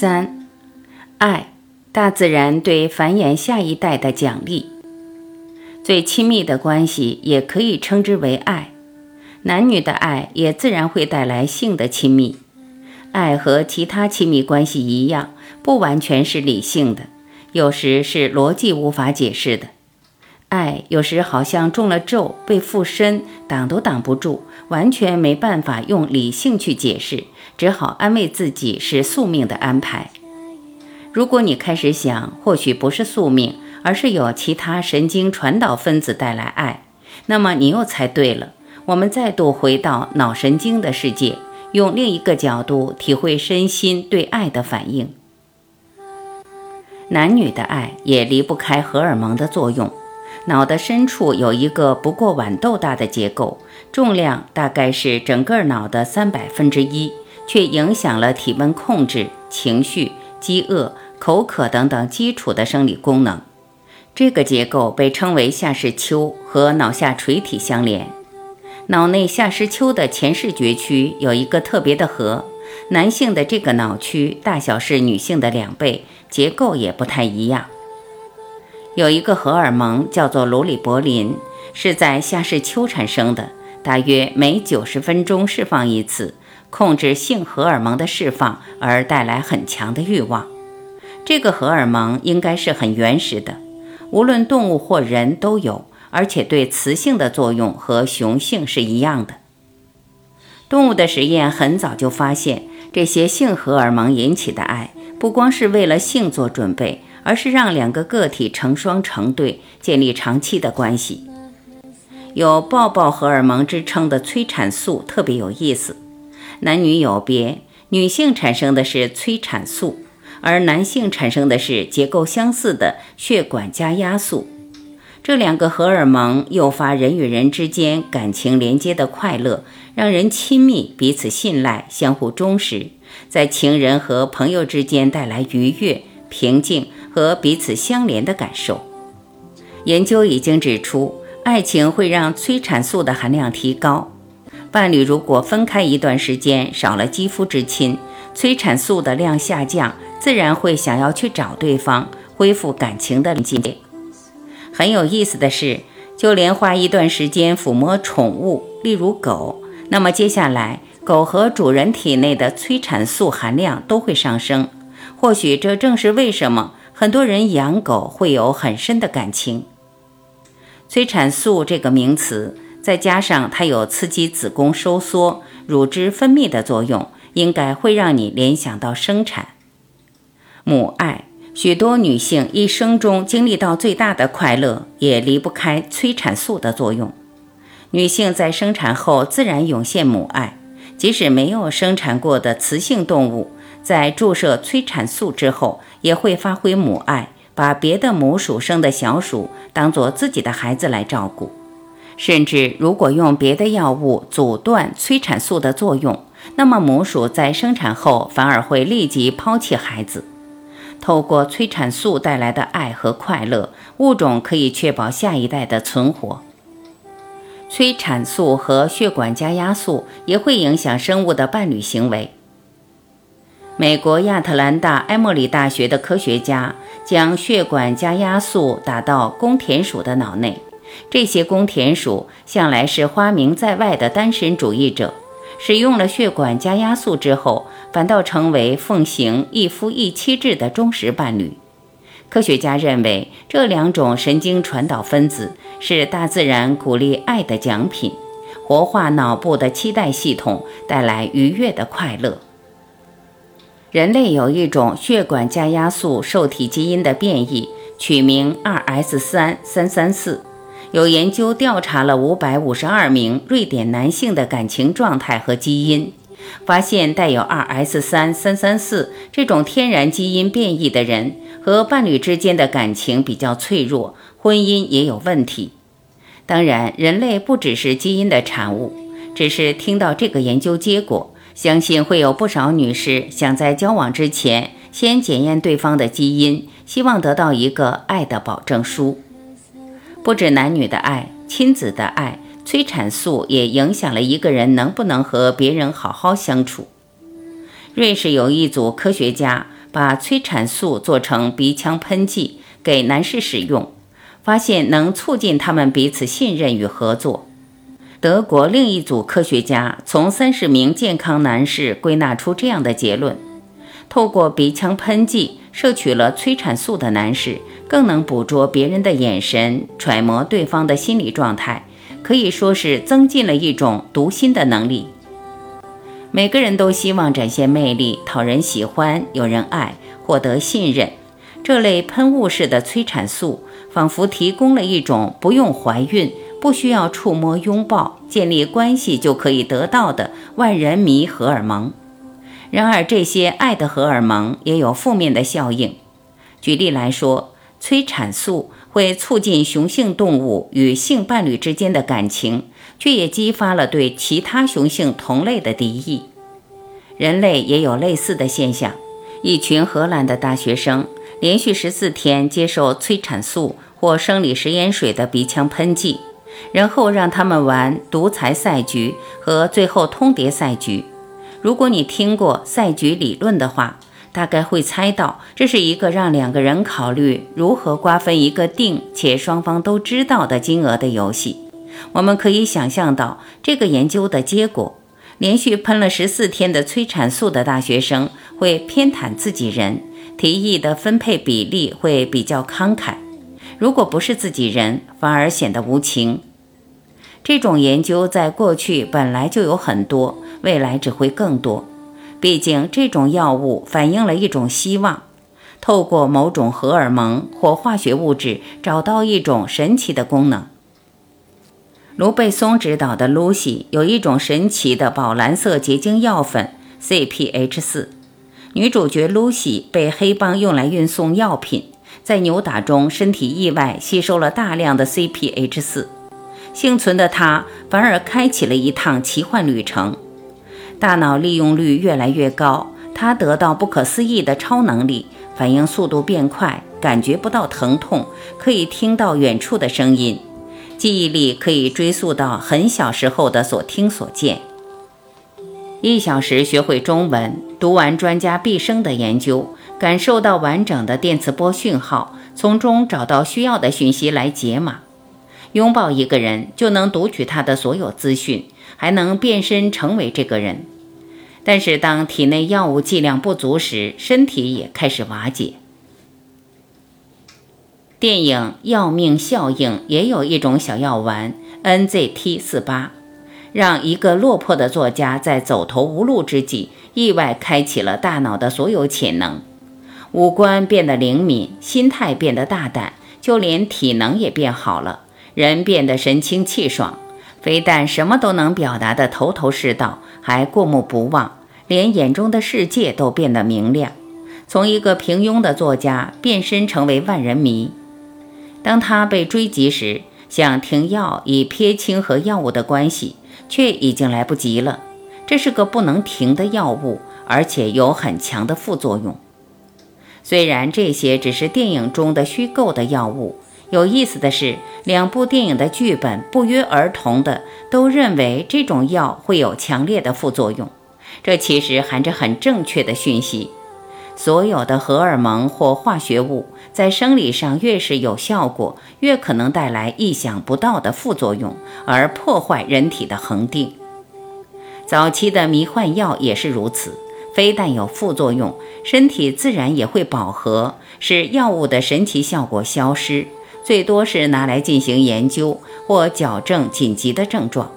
三，爱，大自然对繁衍下一代的奖励。最亲密的关系也可以称之为爱，男女的爱也自然会带来性的亲密。爱和其他亲密关系一样，不完全是理性的，有时是逻辑无法解释的。爱有时好像中了咒，被附身，挡都挡不住，完全没办法用理性去解释，只好安慰自己是宿命的安排。如果你开始想，或许不是宿命，而是有其他神经传导分子带来爱，那么你又猜对了。我们再度回到脑神经的世界，用另一个角度体会身心对爱的反应。男女的爱也离不开荷尔蒙的作用。脑的深处有一个不过豌豆大的结构，重量大概是整个脑的三百分之一，却影响了体温控制、情绪、饥饿、口渴等等基础的生理功能。这个结构被称为下视丘，和脑下垂体相连。脑内下视丘的前视觉区有一个特别的核，男性的这个脑区大小是女性的两倍，结构也不太一样。有一个荷尔蒙叫做卢里柏林，是在下视丘产生的，大约每九十分钟释放一次，控制性荷尔蒙的释放，而带来很强的欲望。这个荷尔蒙应该是很原始的，无论动物或人都有，而且对雌性的作用和雄性是一样的。动物的实验很早就发现，这些性荷尔蒙引起的爱，不光是为了性做准备。而是让两个个体成双成对，建立长期的关系。有“抱抱荷尔蒙”之称的催产素特别有意思，男女有别，女性产生的是催产素，而男性产生的是结构相似的血管加压素。这两个荷尔蒙诱发人与人之间感情连接的快乐，让人亲密、彼此信赖、相互忠实，在情人和朋友之间带来愉悦、平静。和彼此相连的感受。研究已经指出，爱情会让催产素的含量提高。伴侣如果分开一段时间，少了肌肤之亲，催产素的量下降，自然会想要去找对方，恢复感情的连接。很有意思的是，就连花一段时间抚摸宠物，例如狗，那么接下来狗和主人体内的催产素含量都会上升。或许这正是为什么。很多人养狗会有很深的感情。催产素这个名词，再加上它有刺激子宫收缩、乳汁分泌的作用，应该会让你联想到生产。母爱，许多女性一生中经历到最大的快乐，也离不开催产素的作用。女性在生产后自然涌现母爱，即使没有生产过的雌性动物。在注射催产素之后，也会发挥母爱，把别的母鼠生的小鼠当做自己的孩子来照顾。甚至如果用别的药物阻断催产素的作用，那么母鼠在生产后反而会立即抛弃孩子。透过催产素带来的爱和快乐，物种可以确保下一代的存活。催产素和血管加压素也会影响生物的伴侣行为。美国亚特兰大埃默里大学的科学家将血管加压素打到公田鼠的脑内。这些公田鼠向来是花名在外的单身主义者，使用了血管加压素之后，反倒成为奉行一夫一妻制的忠实伴侣。科学家认为，这两种神经传导分子是大自然鼓励爱的奖品，活化脑部的期待系统，带来愉悦的快乐。人类有一种血管加压素受体基因的变异，取名 2S 三三三四。有研究调查了五百五十二名瑞典男性的感情状态和基因，发现带有 2S 三三三四这种天然基因变异的人和伴侣之间的感情比较脆弱，婚姻也有问题。当然，人类不只是基因的产物，只是听到这个研究结果，相信会有不少女士想在交往之前先检验对方的基因，希望得到一个爱的保证书。不止男女的爱，亲子的爱。催产素也影响了一个人能不能和别人好好相处。瑞士有一组科学家把催产素做成鼻腔喷剂给男士使用，发现能促进他们彼此信任与合作。德国另一组科学家从三十名健康男士归纳出这样的结论：透过鼻腔喷剂摄取了催产素的男士，更能捕捉别人的眼神，揣摩对方的心理状态。可以说是增进了一种读心的能力。每个人都希望展现魅力，讨人喜欢，有人爱，获得信任。这类喷雾式的催产素，仿佛提供了一种不用怀孕、不需要触摸、拥抱、建立关系就可以得到的万人迷荷尔蒙。然而，这些爱的荷尔蒙也有负面的效应。举例来说，催产素。会促进雄性动物与性伴侣之间的感情，却也激发了对其他雄性同类的敌意。人类也有类似的现象。一群荷兰的大学生连续十四天接受催产素或生理食盐水的鼻腔喷剂，然后让他们玩独裁赛局和最后通牒赛局。如果你听过赛局理论的话，大概会猜到，这是一个让两个人考虑如何瓜分一个定且双方都知道的金额的游戏。我们可以想象到这个研究的结果：连续喷了十四天的催产素的大学生会偏袒自己人，提议的分配比例会比较慷慨；如果不是自己人，反而显得无情。这种研究在过去本来就有很多，未来只会更多。毕竟，这种药物反映了一种希望，透过某种荷尔蒙或化学物质找到一种神奇的功能。卢贝松执导的《Lucy》有一种神奇的宝蓝色结晶药粉 CPH 四，女主角 Lucy 被黑帮用来运送药品，在扭打中身体意外吸收了大量的 CPH 四，幸存的他反而开启了一趟奇幻旅程。大脑利用率越来越高，他得到不可思议的超能力，反应速度变快，感觉不到疼痛，可以听到远处的声音，记忆力可以追溯到很小时候的所听所见。一小时学会中文，读完专家毕生的研究，感受到完整的电磁波讯号，从中找到需要的讯息来解码。拥抱一个人，就能读取他的所有资讯。还能变身成为这个人，但是当体内药物剂量不足时，身体也开始瓦解。电影《要命效应》也有一种小药丸 NZT 四八，让一个落魄的作家在走投无路之际，意外开启了大脑的所有潜能，五官变得灵敏，心态变得大胆，就连体能也变好了，人变得神清气爽。非但什么都能表达的头头是道，还过目不忘，连眼中的世界都变得明亮。从一个平庸的作家变身成为万人迷。当他被追击时，想停药以撇清和药物的关系，却已经来不及了。这是个不能停的药物，而且有很强的副作用。虽然这些只是电影中的虚构的药物。有意思的是，两部电影的剧本不约而同的都认为这种药会有强烈的副作用。这其实含着很正确的讯息：所有的荷尔蒙或化学物在生理上越是有效果，越可能带来意想不到的副作用，而破坏人体的恒定。早期的迷幻药也是如此，非但有副作用，身体自然也会饱和，使药物的神奇效果消失。最多是拿来进行研究或矫正紧急的症状。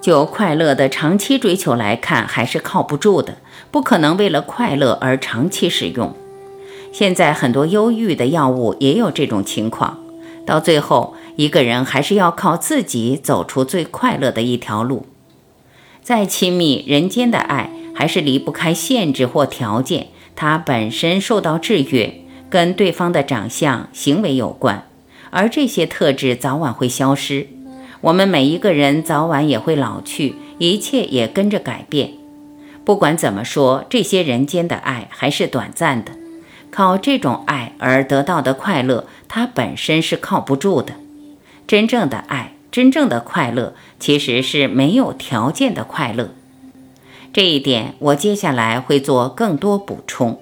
就快乐的长期追求来看，还是靠不住的，不可能为了快乐而长期使用。现在很多忧郁的药物也有这种情况，到最后一个人还是要靠自己走出最快乐的一条路。再亲密，人间的爱还是离不开限制或条件，它本身受到制约，跟对方的长相、行为有关，而这些特质早晚会消失。我们每一个人早晚也会老去，一切也跟着改变。不管怎么说，这些人间的爱还是短暂的。靠这种爱而得到的快乐，它本身是靠不住的。真正的爱，真正的快乐，其实是没有条件的快乐。这一点，我接下来会做更多补充。